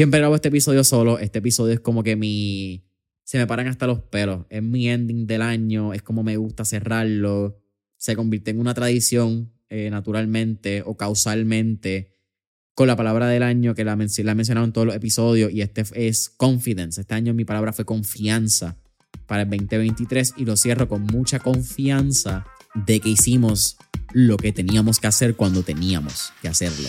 Siempre grabo este episodio solo. Este episodio es como que mi. Se me paran hasta los pelos. Es mi ending del año. Es como me gusta cerrarlo. Se convierte en una tradición eh, naturalmente o causalmente con la palabra del año que la, la he mencionado en todos los episodios. Y este es confidence. Este año mi palabra fue confianza para el 2023 y lo cierro con mucha confianza de que hicimos lo que teníamos que hacer cuando teníamos que hacerlo.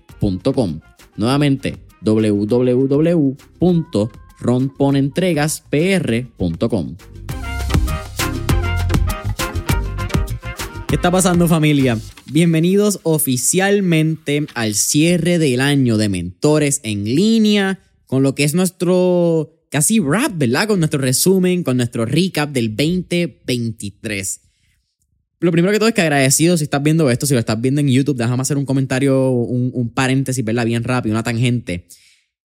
Nuevamente, www.ronponentregaspr.com. ¿Qué está pasando familia? Bienvenidos oficialmente al cierre del año de mentores en línea, con lo que es nuestro casi rap, ¿verdad? Con nuestro resumen, con nuestro recap del 2023 lo primero que todo es que agradecido si estás viendo esto, si lo estás viendo en YouTube, déjame hacer un comentario, un, paréntesis, ¿verdad? Bien rápido, una tangente.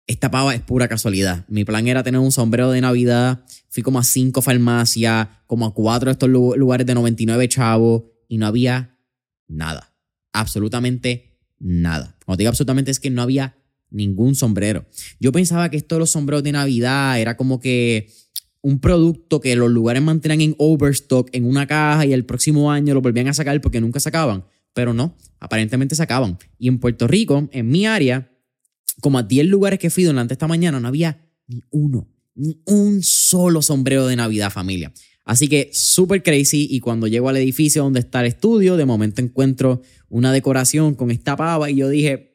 Esta pava es pura casualidad. Mi plan era tener un sombrero de Navidad. Fui como a cinco farmacias, como a cuatro de estos lugares de 99 chavos y no había nada. Absolutamente nada. Cuando digo absolutamente es que no había ningún sombrero. Yo pensaba que estos los sombreros de Navidad era como que un producto que los lugares mantenían en overstock en una caja y el próximo año lo volvían a sacar porque nunca sacaban. Pero no, aparentemente sacaban. Y en Puerto Rico, en mi área, como a 10 lugares que fui durante esta mañana, no había ni uno, ni un solo sombrero de Navidad, familia. Así que súper crazy. Y cuando llego al edificio donde está el estudio, de momento encuentro una decoración con esta pava y yo dije,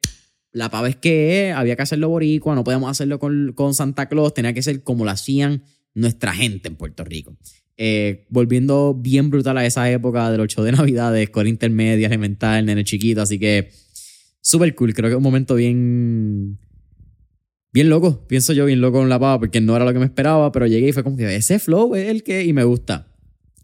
la pava es que había que hacerlo boricua, no podemos hacerlo con, con Santa Claus, tenía que ser como lo hacían nuestra gente en Puerto Rico. Eh, volviendo bien brutal a esa época del 8 de Navidad, de escuela intermedia, elemental, nene chiquito, así que súper cool, creo que es un momento bien... Bien loco, pienso yo bien loco con la pava porque no era lo que me esperaba, pero llegué y fue como que ese flow es el que y me gusta.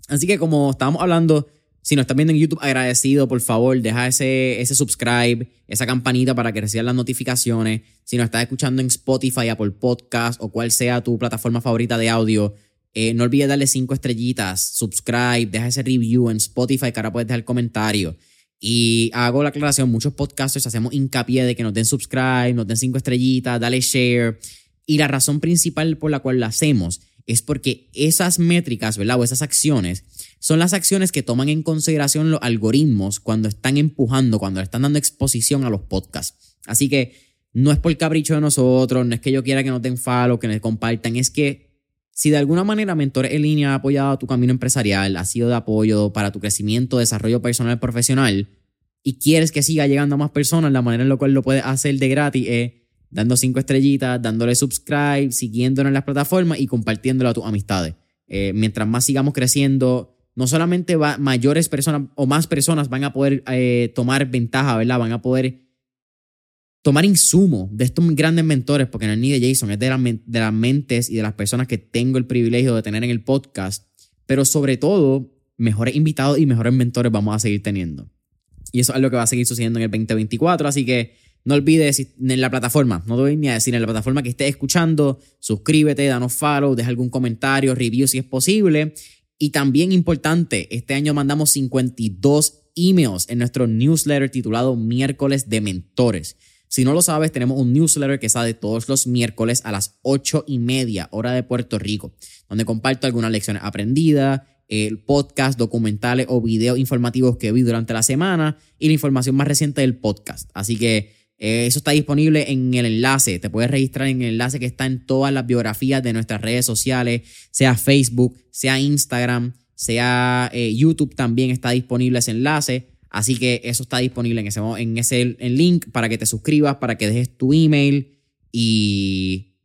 Así que como estábamos hablando, si nos estás viendo en YouTube, agradecido, por favor, deja ese, ese subscribe, esa campanita para que recibas las notificaciones. Si nos estás escuchando en Spotify, Apple Podcast o cual sea tu plataforma favorita de audio, eh, no olvides darle cinco estrellitas, subscribe, deja ese review en Spotify que ahora puedes dejar comentario. Y hago la aclaración, muchos podcasters hacemos hincapié de que nos den subscribe, nos den cinco estrellitas, dale share. Y la razón principal por la cual lo hacemos es porque esas métricas, ¿verdad? O esas acciones son las acciones que toman en consideración los algoritmos cuando están empujando, cuando le están dando exposición a los podcasts. Así que no es por capricho de nosotros, no es que yo quiera que nos den follow, que nos compartan, es que si de alguna manera Mentores en línea ha apoyado tu camino empresarial, ha sido de apoyo para tu crecimiento, desarrollo personal profesional, y quieres que siga llegando a más personas, la manera en la cual lo puedes hacer de gratis es dando cinco estrellitas, dándole subscribe, siguiéndonos en las plataformas y compartiéndolo a tus amistades. Eh, mientras más sigamos creciendo, no solamente va, mayores personas o más personas van a poder eh, tomar ventaja, ¿verdad? Van a poder tomar insumo de estos grandes mentores, porque no es ni Jason, es de, de las mentes y de las personas que tengo el privilegio de tener en el podcast, pero sobre todo, mejores invitados y mejores mentores vamos a seguir teniendo. Y eso es lo que va a seguir sucediendo en el 2024, así que no olvides en la plataforma, no doy ni a decir en la plataforma que estés escuchando, suscríbete, danos follow, deja algún comentario, review si es posible. Y también importante, este año mandamos 52 emails en nuestro newsletter titulado Miércoles de Mentores. Si no lo sabes, tenemos un newsletter que sale todos los miércoles a las 8 y media, hora de Puerto Rico, donde comparto algunas lecciones aprendidas, el podcast, documentales o videos informativos que vi durante la semana y la información más reciente del podcast. Así que eh, eso está disponible en el enlace. Te puedes registrar en el enlace que está en todas las biografías de nuestras redes sociales, sea Facebook, sea Instagram, sea eh, YouTube también está disponible ese enlace. Así que eso está disponible en ese, en ese link para que te suscribas, para que dejes tu email y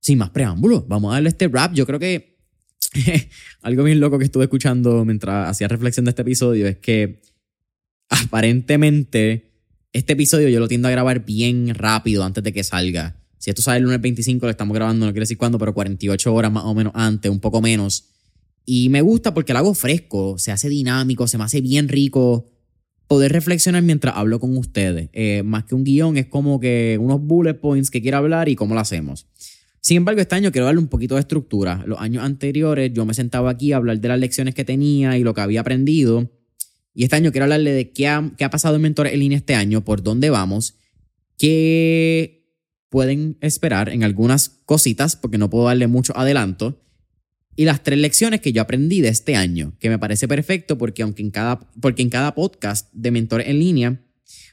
sin más preámbulos, vamos a darle este rap. Yo creo que algo bien loco que estuve escuchando mientras hacía reflexión de este episodio es que aparentemente este episodio yo lo tiendo a grabar bien rápido antes de que salga. Si esto sale el lunes 25, lo estamos grabando, no quiero decir cuándo, pero 48 horas más o menos antes, un poco menos. Y me gusta porque lo hago fresco, se hace dinámico, se me hace bien rico poder reflexionar mientras hablo con ustedes. Eh, más que un guion, es como que unos bullet points que quiero hablar y cómo lo hacemos. Sin embargo, este año quiero darle un poquito de estructura. Los años anteriores yo me sentaba aquí a hablar de las lecciones que tenía y lo que había aprendido. Y este año quiero hablarle de qué ha, pasado en Mentores en línea este año, por dónde vamos, qué pueden esperar en algunas cositas, porque no puedo darle mucho adelanto, y las tres lecciones que yo aprendí de este año, que me parece perfecto porque aunque en cada, porque en cada podcast de Mentores en línea,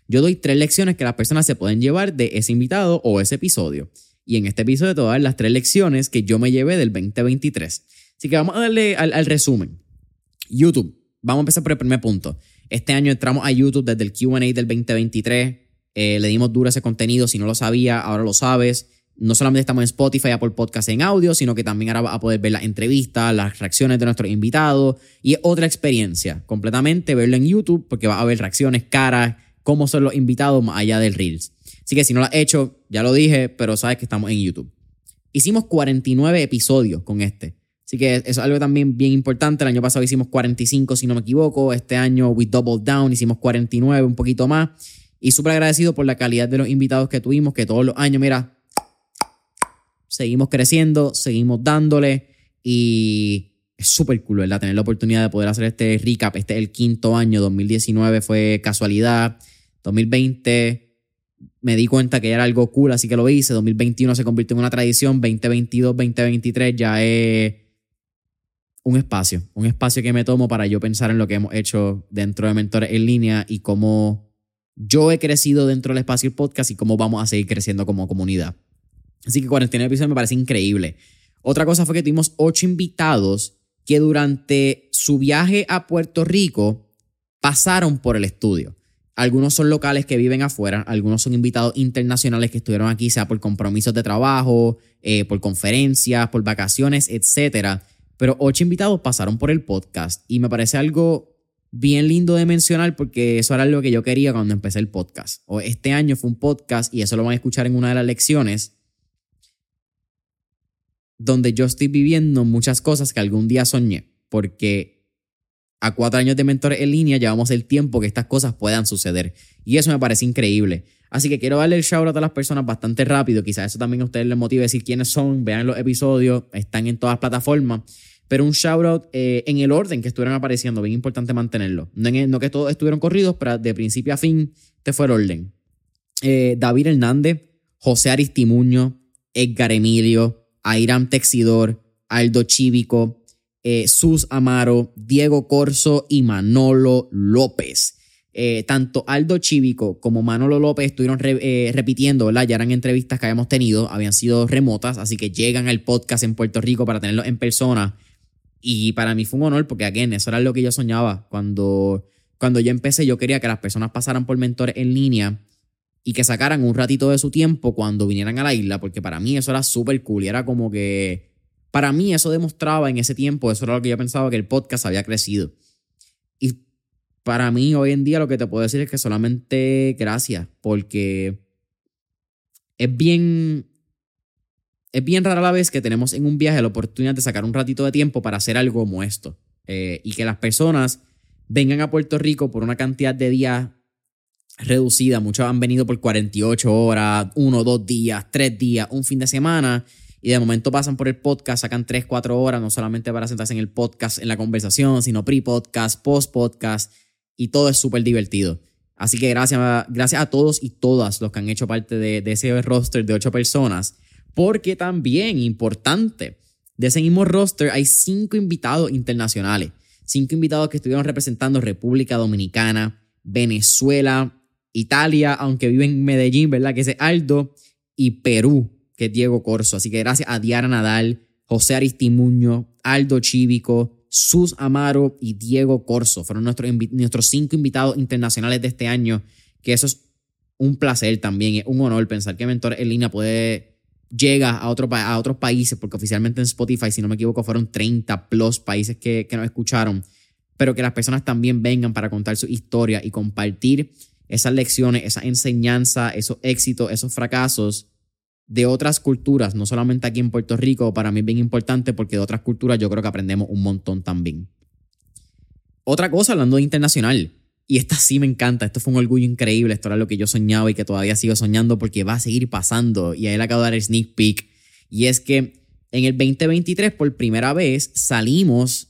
yo doy tres lecciones que las personas se pueden llevar de ese invitado o ese episodio. Y en este episodio te voy las tres lecciones que yo me llevé del 2023. Así que vamos a darle al resumen. YouTube vamos a empezar por el primer punto. Este año entramos a YouTube desde el QA del 2023. Eh, le dimos duro ese contenido. Si no lo sabía, ahora lo sabes. No solamente estamos en Spotify, Apple Podcast en audio, sino que también ahora vas a poder ver las entrevistas, las reacciones de nuestros invitados. Y otra experiencia, completamente verlo en YouTube, porque vas a ver reacciones, caras, cómo son los invitados más allá del Reels. Así que si no lo has hecho, ya lo dije, pero sabes que estamos en YouTube. Hicimos 49 episodios con este. Así que eso es algo también bien importante. El año pasado hicimos 45, si no me equivoco. Este año we doubled down, hicimos 49, un poquito más. Y súper agradecido por la calidad de los invitados que tuvimos, que todos los años, mira, seguimos creciendo, seguimos dándole. Y es súper cool, ¿verdad? Tener la oportunidad de poder hacer este recap. Este es el quinto año, 2019 fue casualidad. 2020 me di cuenta que era algo cool, así que lo hice. 2021 se convirtió en una tradición. 2022, 2023 ya es un espacio, un espacio que me tomo para yo pensar en lo que hemos hecho dentro de Mentores en línea y cómo yo he crecido dentro del espacio podcast y cómo vamos a seguir creciendo como comunidad. Así que 49 episodios me parece increíble. Otra cosa fue que tuvimos ocho invitados que durante su viaje a Puerto Rico pasaron por el estudio. Algunos son locales que viven afuera, algunos son invitados internacionales que estuvieron aquí, sea por compromisos de trabajo, eh, por conferencias, por vacaciones, etcétera pero ocho invitados pasaron por el podcast y me parece algo bien lindo de mencionar porque eso era lo que yo quería cuando empecé el podcast. O este año fue un podcast y eso lo van a escuchar en una de las lecciones donde yo estoy viviendo muchas cosas que algún día soñé, porque a cuatro años de mentores en línea llevamos el tiempo que estas cosas puedan suceder. Y eso me parece increíble. Así que quiero darle el shout out a las personas bastante rápido. Quizás eso también a ustedes les motive decir quiénes son. Vean los episodios, están en todas las plataformas. Pero un shout out eh, en el orden que estuvieron apareciendo, bien importante mantenerlo. No, que todos estuvieron corridos, pero de principio a fin te fue el orden. Eh, David Hernández, José Aristimuño, Edgar Emilio, Airam Texidor, Aldo Chívico, eh, Sus Amaro, Diego Corso y Manolo López. Eh, tanto Aldo Chívico como Manolo López estuvieron repitiendo, ¿verdad? Ya eran entrevistas que habíamos tenido, habían sido remotas, así que llegan al podcast en Puerto Rico para tenerlo en persona. Y para mí fue un honor porque, again, eso era lo que yo soñaba. Cuando, cuando yo empecé, yo quería que las personas pasaran por mentores en línea y que sacaran un ratito de su tiempo cuando vinieran a la isla, porque para mí eso era súper cool y era como que, para mí eso demostraba en ese tiempo, eso era lo que yo pensaba que el podcast había crecido. Y para mí hoy en día lo que te puedo decir es que solamente gracias, porque es bien, es bien rara la vez que tenemos en un viaje la oportunidad de sacar un ratito de tiempo para hacer algo como esto. Eh, y que las personas vengan a Puerto Rico por una cantidad de días reducida. Muchos han venido por 48 horas, uno, dos días, tres días, un fin de semana. Y de momento pasan por el podcast, sacan tres, cuatro horas, no solamente para sentarse en el podcast, en la conversación, sino pre-podcast, post-podcast. Y todo es súper divertido. Así que gracias, gracias a todos y todas los que han hecho parte de, de ese roster de ocho personas. Porque también, importante, de ese mismo roster hay cinco invitados internacionales. Cinco invitados que estuvieron representando República Dominicana, Venezuela, Italia, aunque vive en Medellín, ¿verdad? Que es Aldo, y Perú, que es Diego Corso. Así que gracias a Diana Nadal, José Aristimuño, Aldo Chívico, Sus Amaro y Diego Corso. Fueron nuestros, nuestros cinco invitados internacionales de este año, que eso es un placer también, es un honor pensar que Mentor en línea puede llega a, a otros países, porque oficialmente en Spotify, si no me equivoco, fueron 30 plus países que, que nos escucharon, pero que las personas también vengan para contar su historia y compartir esas lecciones, esa enseñanza, esos éxitos, esos fracasos de otras culturas, no solamente aquí en Puerto Rico, para mí es bien importante porque de otras culturas yo creo que aprendemos un montón también. Otra cosa, hablando de internacional, y esta sí me encanta, esto fue un orgullo increíble, esto era lo que yo soñaba y que todavía sigo soñando porque va a seguir pasando, y ahí le acabo de dar el sneak peek, y es que en el 2023 por primera vez salimos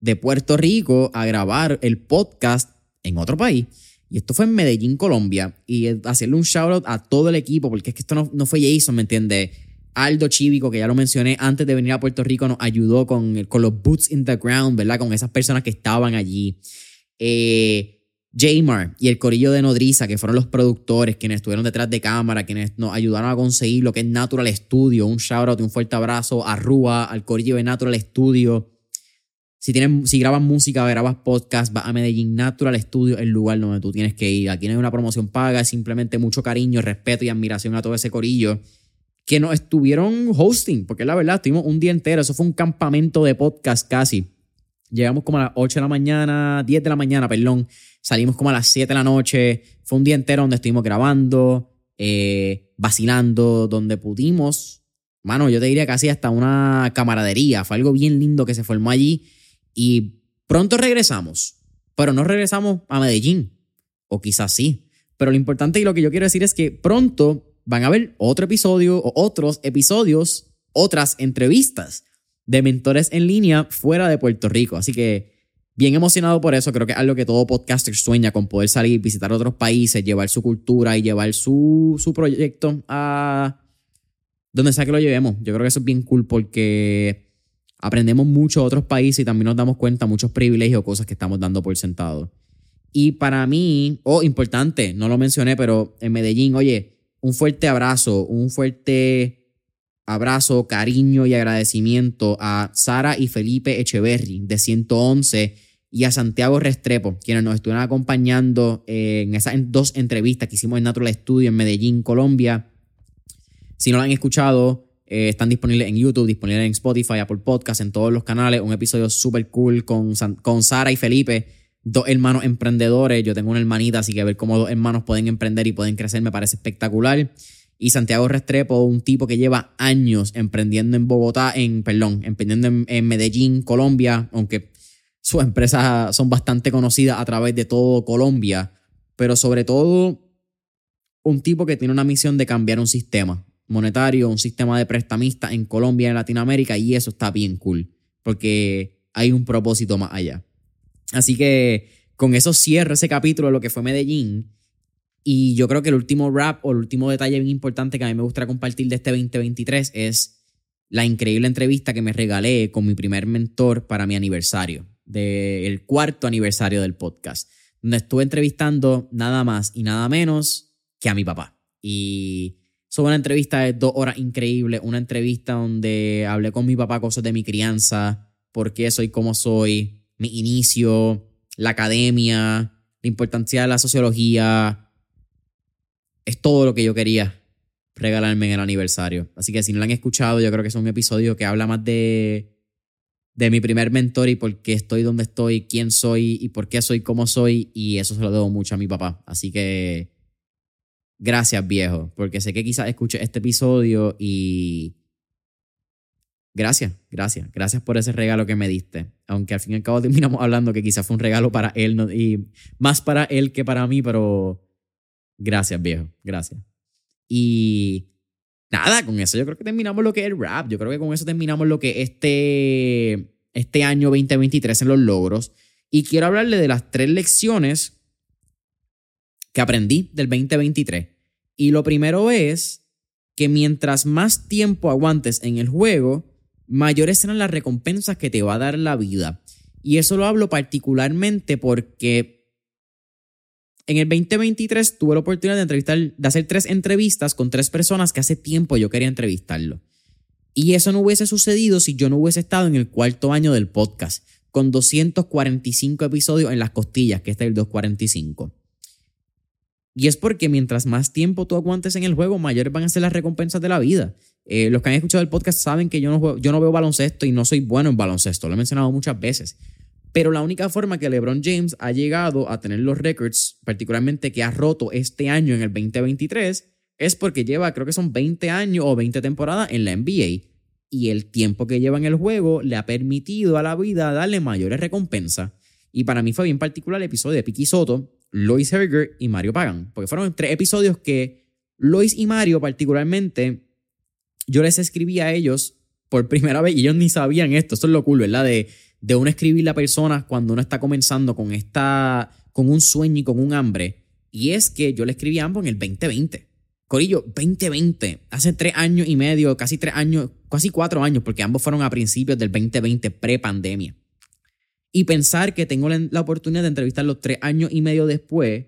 de Puerto Rico a grabar el podcast en otro país. Y esto fue en Medellín, Colombia. Y hacerle un shout out a todo el equipo, porque es que esto no, fue Jason, ¿me entiendes? Aldo Chivico, que ya lo mencioné antes de venir a Puerto Rico, nos ayudó con, con los boots in the ground, ¿verdad? Con esas personas que estaban allí. Eh, Jamar y el corillo de Nodriza, que fueron los productores, quienes estuvieron detrás de cámara, quienes nos ayudaron a conseguir lo que es Natural Studio. Un shout out y un fuerte abrazo a Rúa, al corillo de Natural Studio si, tienen, si grabas música, grabas podcast, vas a Medellín Natural Studio, el lugar donde tú tienes que ir. Aquí no hay una promoción paga, es simplemente mucho cariño, respeto y admiración a todo ese corillo que nos estuvieron hosting, porque la verdad, estuvimos un día entero, eso fue un campamento de podcast casi. Llegamos como a las 8 de la mañana, 10 de la mañana, perdón, salimos como a las 7 de la noche, fue un día entero donde estuvimos grabando, eh, vacilando, donde pudimos, mano, yo te diría casi hasta una camaradería, fue algo bien lindo que se formó allí. Y pronto regresamos, pero no regresamos a Medellín, o quizás sí. Pero lo importante y lo que yo quiero decir es que pronto van a haber otro episodio o otros episodios, otras entrevistas de mentores en línea fuera de Puerto Rico. Así que bien emocionado por eso. Creo que es algo que todo podcaster sueña con poder salir, visitar otros países, llevar su cultura y llevar su, su proyecto a donde sea que lo llevemos. Yo creo que eso es bien cool porque aprendemos mucho de otros países y también nos damos cuenta muchos privilegios o cosas que estamos dando por sentado. Y para mí, oh, importante, no lo mencioné, pero en Medellín, oye, un fuerte abrazo, un fuerte abrazo, cariño y agradecimiento a Sara y Felipe Echeverry de 111 y a Santiago Restrepo, quienes nos estuvieron acompañando en esas dos entrevistas que hicimos en Natural Studio en Medellín, Colombia. Si no lo han escuchado, eh, están disponibles en YouTube, disponibles en Spotify, Apple Podcast, en todos los canales. Un episodio súper cool con, con Sara y Felipe, dos hermanos emprendedores. Yo tengo una hermanita, así que ver cómo dos hermanos pueden emprender y pueden crecer me parece espectacular. Y Santiago Restrepo, un tipo que lleva años emprendiendo en Bogotá, en, perdón, emprendiendo en, Medellín, Colombia, aunque sus empresas son bastante conocidas a través de todo Colombia, pero sobre todo un tipo que tiene una misión de cambiar un sistema monetario, un sistema de prestamistas en Colombia y en Latinoamérica y eso está bien cool porque hay un propósito más allá. Así que con eso cierro ese capítulo de lo que fue Medellín y yo creo que el último rap o el último detalle bien importante que a mí me gustaría compartir de este 2023 es la increíble entrevista que me regalé con mi primer mentor para mi aniversario, del cuarto aniversario del podcast, donde estuve entrevistando nada más y nada menos que a mi papá. Y fue una entrevista de dos horas increíble, una entrevista donde hablé con mi papá cosas de mi crianza, por qué soy como soy, mi inicio, la academia, la importancia de la sociología. Es todo lo que yo quería regalarme en el aniversario. Así que si no lo han escuchado, yo creo que es un episodio que habla más de, de mi primer mentor y por qué estoy donde estoy, quién soy y por qué soy como soy. Y eso se lo debo mucho a mi papá. Así que Gracias, viejo, porque sé que quizás escuche este episodio y... Gracias, gracias, gracias por ese regalo que me diste. Aunque al fin y al cabo terminamos hablando que quizás fue un regalo para él y más para él que para mí, pero Gracias, viejo. Gracias. Y nada, con eso yo creo que terminamos lo que es el rap. Yo creo que con eso terminamos lo que es este, este año 2023 en los logros. Y quiero hablarle de las tres lecciones que aprendí del 2023. Y lo primero es que mientras más tiempo aguantes en el juego, mayores serán las recompensas que te va a dar la vida. Y eso lo hablo particularmente porque en el 2023 tuve la oportunidad de entrevistar, de hacer tres entrevistas con tres personas que hace tiempo yo quería entrevistarlo. Y eso no hubiese sucedido si yo no hubiese estado en el cuarto año del podcast, con 245 episodios en las costillas, que este es el 245. Y es porque mientras más tiempo tú aguantes en el juego, mayores van a ser las recompensas de la vida. Eh, los que han escuchado el podcast saben que yo no, yo no veo baloncesto y no soy bueno en baloncesto, lo he mencionado muchas veces. Pero la única forma que LeBron James ha llegado a tener los récords, particularmente que ha roto este año en el 2023, es porque lleva, creo que son 20 años o 20 temporadas en la NBA. Y el tiempo que lleva en el juego le ha permitido a la vida darle mayores recompensas. Y para mí fue bien particular el episodio de Piki Soto, Lois Herger y Mario Pagan. Porque fueron tres episodios que Lois y Mario particularmente yo les escribí a ellos por primera vez y ellos ni sabían esto. Esto es lo cool, ¿verdad? De, de uno escribirle a personas cuando uno está comenzando con, esta, con un sueño y con un hambre. Y es que yo le escribí a ambos en el 2020. Corillo, 2020, hace tres años y medio, casi tres años, casi cuatro años, porque ambos fueron a principios del 2020, pre-pandemia. Y pensar que tengo la oportunidad de entrevistarlos tres años y medio después,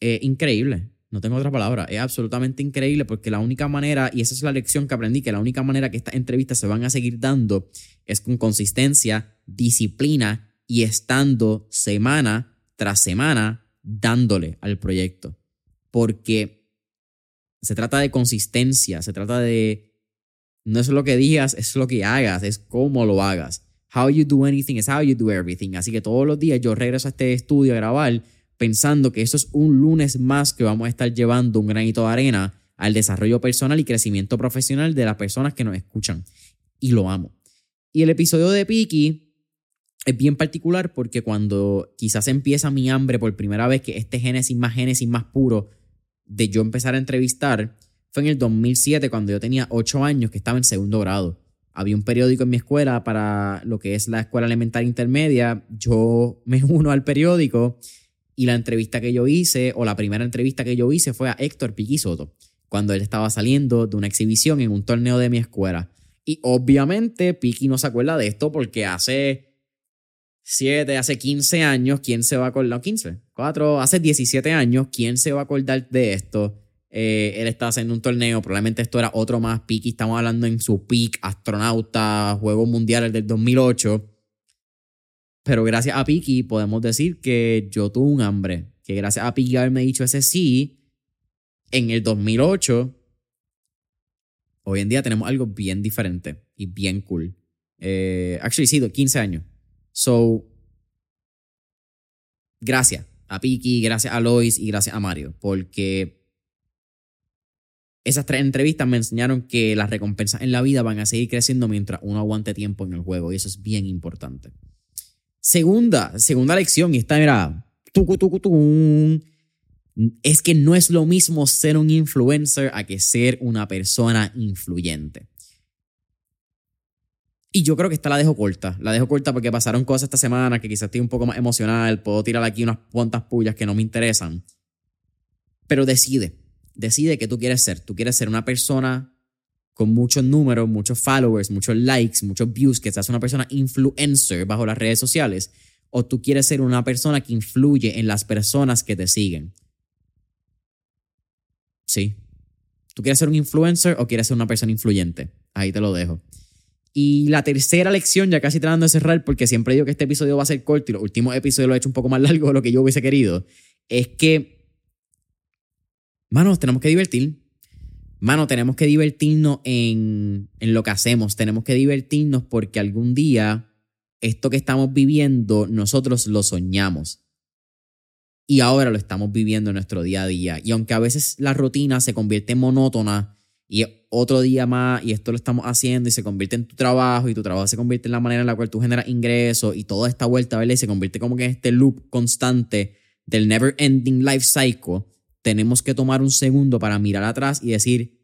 es increíble. No tengo otra palabra. Es absolutamente increíble porque la única manera, y esa es la lección que aprendí, que la única manera que estas entrevistas se van a seguir dando es con consistencia, disciplina y estando semana tras semana dándole al proyecto. Porque se trata de consistencia, se trata de... No es lo que digas, es lo que hagas, es cómo lo hagas. How you do anything is how you do everything. Así que todos los días yo regreso a este estudio a grabar pensando que esto es un lunes más que vamos a estar llevando un granito de arena al desarrollo personal y crecimiento profesional de las personas que nos escuchan. Y lo amo. Y el episodio de Piki es bien particular porque cuando quizás empieza mi hambre por primera vez, que este génesis más génesis más puro de yo empezar a entrevistar, fue en el 2007 cuando yo tenía 8 años que estaba en segundo grado. Había un periódico en mi escuela para lo que es la escuela elemental intermedia. Yo me uno al periódico y la entrevista que yo hice, o la primera entrevista que yo hice, fue a Héctor Piquisoto, cuando él estaba saliendo de una exhibición en un torneo de mi escuela. Y obviamente Piqui no se acuerda de esto porque hace 7, hace 15 años, ¿quién se va a acordar? No, 15, 4, hace 17 años, ¿quién se va a acordar de esto? Eh, él estaba haciendo un torneo, probablemente esto era otro más. Piqui, estamos hablando en su peak, astronauta, Juegos Mundiales del 2008 pero gracias a Piki podemos decir que yo tuve un hambre. Que gracias a Piki haberme dicho ese sí, en el 2008, hoy en día tenemos algo bien diferente y bien cool. Eh, actually, sí, 15 años. So, gracias a Piki, gracias a Lois y gracias a Mario, porque esas tres entrevistas me enseñaron que las recompensas en la vida van a seguir creciendo mientras uno aguante tiempo en el juego y eso es bien importante. Segunda, segunda lección, y esta era, es que no es lo mismo ser un influencer a que ser una persona influyente. Y yo creo que esta la dejo corta. La dejo corta porque pasaron cosas esta semana que quizás estoy un poco más emocional. Puedo tirar aquí unas cuantas pullas que no me interesan. Pero decide. Decide que tú quieres ser. Tú quieres ser una persona con muchos números, muchos followers, muchos likes, muchos views, que seas una persona influencer bajo las redes sociales, o tú quieres ser una persona que influye en las personas que te siguen. Sí. ¿Tú quieres ser un influencer o quieres ser una persona influyente? Ahí te lo dejo. Y la tercera lección, ya casi tratando de cerrar, porque siempre digo que este episodio va a ser corto y los últimos episodios lo he hecho un poco más largo de lo que yo hubiese querido, es que, manos, tenemos que divertir mano, tenemos que divertirnos en, en lo que hacemos, tenemos que divertirnos porque algún día esto que estamos viviendo nosotros lo soñamos. Y ahora lo estamos viviendo en nuestro día a día. Y aunque a veces la rutina se convierte en monótona y otro día más y esto lo estamos haciendo y se convierte en tu trabajo y tu trabajo se convierte en la manera en la cual tú generas ingresos y toda esta vuelta, ¿verdad? Se convierte como que en este loop constante del never ending life cycle tenemos que tomar un segundo para mirar atrás y decir,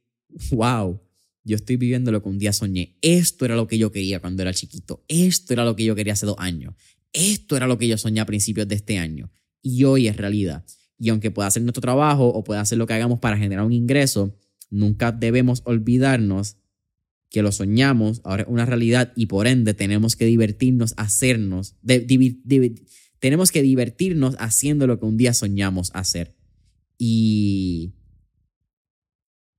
wow, yo estoy viviendo lo que un día soñé. Esto era lo que yo quería cuando era chiquito. Esto era lo que yo quería hace dos años. Esto era lo que yo soñé a principios de este año. Y hoy es realidad. Y aunque pueda hacer nuestro trabajo o pueda hacer lo que hagamos para generar un ingreso, nunca debemos olvidarnos que lo soñamos, ahora es una realidad y por ende tenemos que divertirnos, hacernos, tenemos que divertirnos haciendo lo que un día soñamos hacer. Y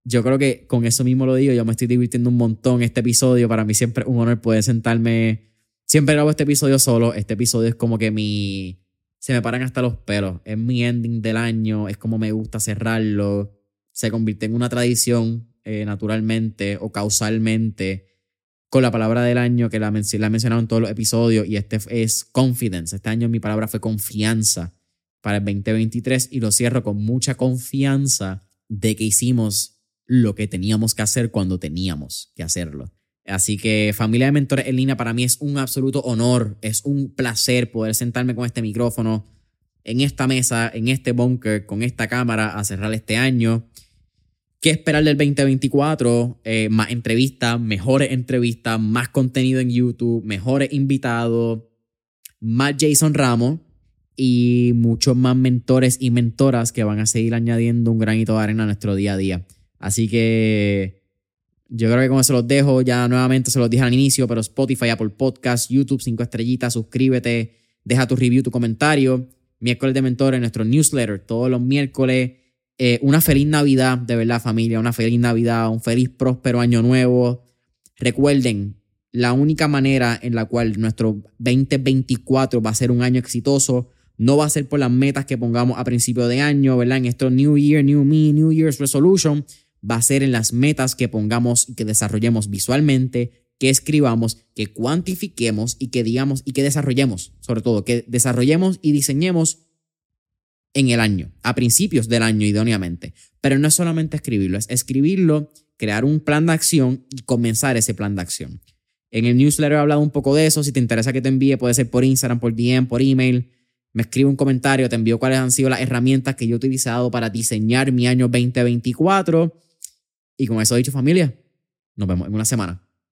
yo creo que con eso mismo lo digo, yo me estoy divirtiendo un montón este episodio, para mí siempre es un honor poder sentarme, siempre grabo este episodio solo, este episodio es como que mi, se me paran hasta los pelos, es mi ending del año, es como me gusta cerrarlo, se convierte en una tradición eh, naturalmente o causalmente con la palabra del año que la, la he mencionado en todos los episodios y este es confidence. Este año mi palabra fue confianza para el 2023 y lo cierro con mucha confianza de que hicimos lo que teníamos que hacer cuando teníamos que hacerlo. Así que familia de mentores en línea para mí es un absoluto honor, es un placer poder sentarme con este micrófono en esta mesa, en este bunker, con esta cámara a cerrar este año. ¿Qué esperar del 2024? Eh, más entrevistas, mejores entrevistas, más contenido en YouTube, mejores invitados, más Jason Ramos y muchos más mentores y mentoras que van a seguir añadiendo un granito de arena a nuestro día a día. Así que yo creo que con eso los dejo. Ya nuevamente se los dije al inicio, pero Spotify, Apple Podcast, YouTube, cinco estrellitas, suscríbete, deja tu review, tu comentario. Miércoles de mentores, nuestro newsletter, todos los miércoles eh, una feliz Navidad, de verdad familia, una feliz Navidad, un feliz próspero año nuevo. Recuerden, la única manera en la cual nuestro 2024 va a ser un año exitoso no va a ser por las metas que pongamos a principio de año, ¿verdad? En esto New Year, New Me, New Year's Resolution, va a ser en las metas que pongamos y que desarrollemos visualmente, que escribamos, que cuantifiquemos y que digamos y que desarrollemos, sobre todo, que desarrollemos y diseñemos en el año, a principios del año idóneamente. Pero no es solamente escribirlo, es escribirlo, crear un plan de acción y comenzar ese plan de acción. En el newsletter he hablado un poco de eso. Si te interesa que te envíe, puede ser por Instagram, por DM, por email. Me escribe un comentario, te envío cuáles han sido las herramientas que yo he utilizado para diseñar mi año 2024. Y con eso dicho, familia, nos vemos en una semana.